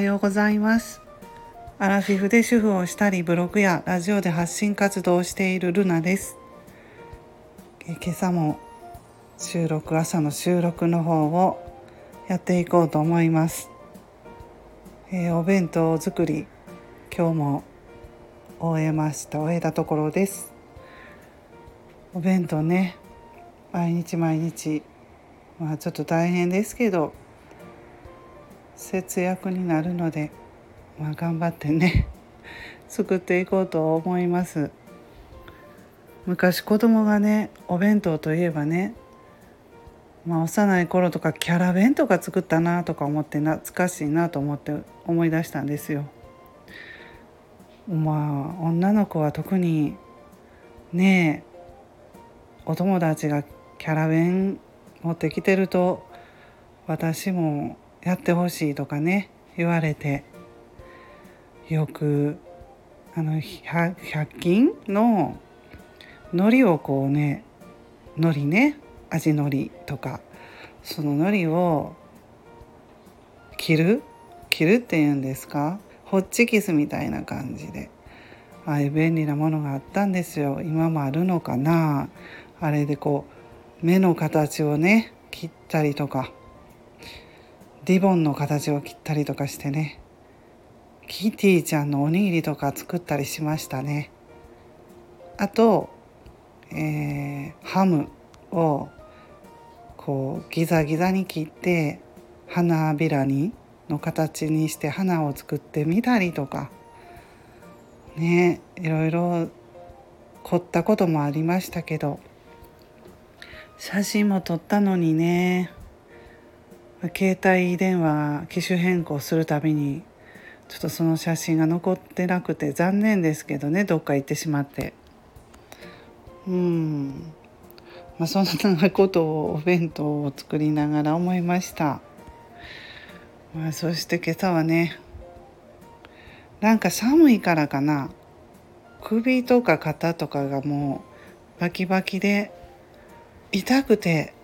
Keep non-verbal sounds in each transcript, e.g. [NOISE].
ようございます。アラフィフで主婦をしたりブログやラジオで発信活動をしているルナです。え今朝も収録朝の収録の方をやっていこうと思います、えー、お弁当作り今日も終えました。終えたところです。お弁当ね毎日毎日。まあちょっと大変ですけど節約になるので、まあ、頑張ってね [LAUGHS] 作っていこうと思います昔子供がねお弁当といえばねまあ、幼い頃とかキャラ弁とか作ったなとか思って懐かしいなと思って思い出したんですよ。まあ女の子は特にねえお友達がキャラ弁持ってきてると私もやってほしいとかね言われてよくあの 100, 均の海苔をこうね海苔ね味のりとかその海苔を切る？切るっていうんですか？ホッチキスみたいな感じでああいう便利なものがあったんですよ。今もあるのかな？あれでこう目の形をね切ったりとかリボンの形を切ったりとかしてね。キティちゃんのおにぎりとか作ったりしましたね。あと、えー、ハムをこうギザギザに切って花びらにの形にして花を作ってみたりとか。ねいろいろ凝ったこともありましたけど。写真も撮ったのにね。携帯電話機種変更するたびにちょっとその写真が残ってなくて残念ですけどねどっか行ってしまって。うん。まあそんなことをお弁当を作りながら思いました、まあ、そして今朝はねなんか寒いからかな。首とか肩とかがもうバキバキで痛くて。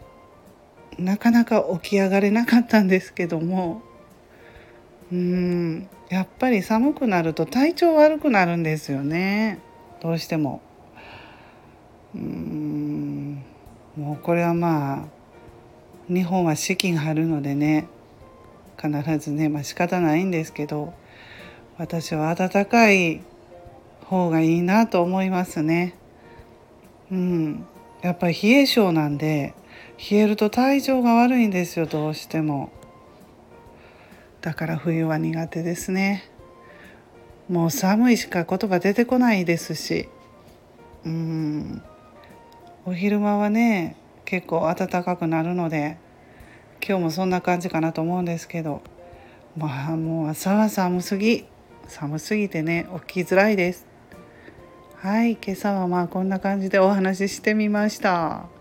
なかなか起き上がれなかったんですけども。うん。やっぱり寒くなると体調悪くなるんですよね。どうしても。うん。もうこれはまあ日本は四季があるのでね。必ずねまあ仕方ないんですけど。私は暖かい方がいいなと思いますね。うん。やっぱり冷え性なんで冷えると体調が悪いんですよどうしても。だから冬は苦手ですね。もう寒いしか言葉出てこないですし。うん。お昼間はね結構暖かくなるので今日もそんな感じかなと思うんですけど。まあもう朝は寒すぎ。寒すぎてね起きづらいです。はい今朝はまあこんな感じでお話ししてみました。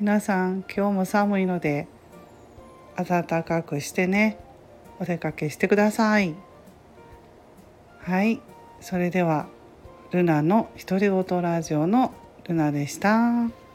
皆さん今日も寒いので暖かくしてねお出かけしてくださいはいそれではルナの独り言ラジオのルナでした。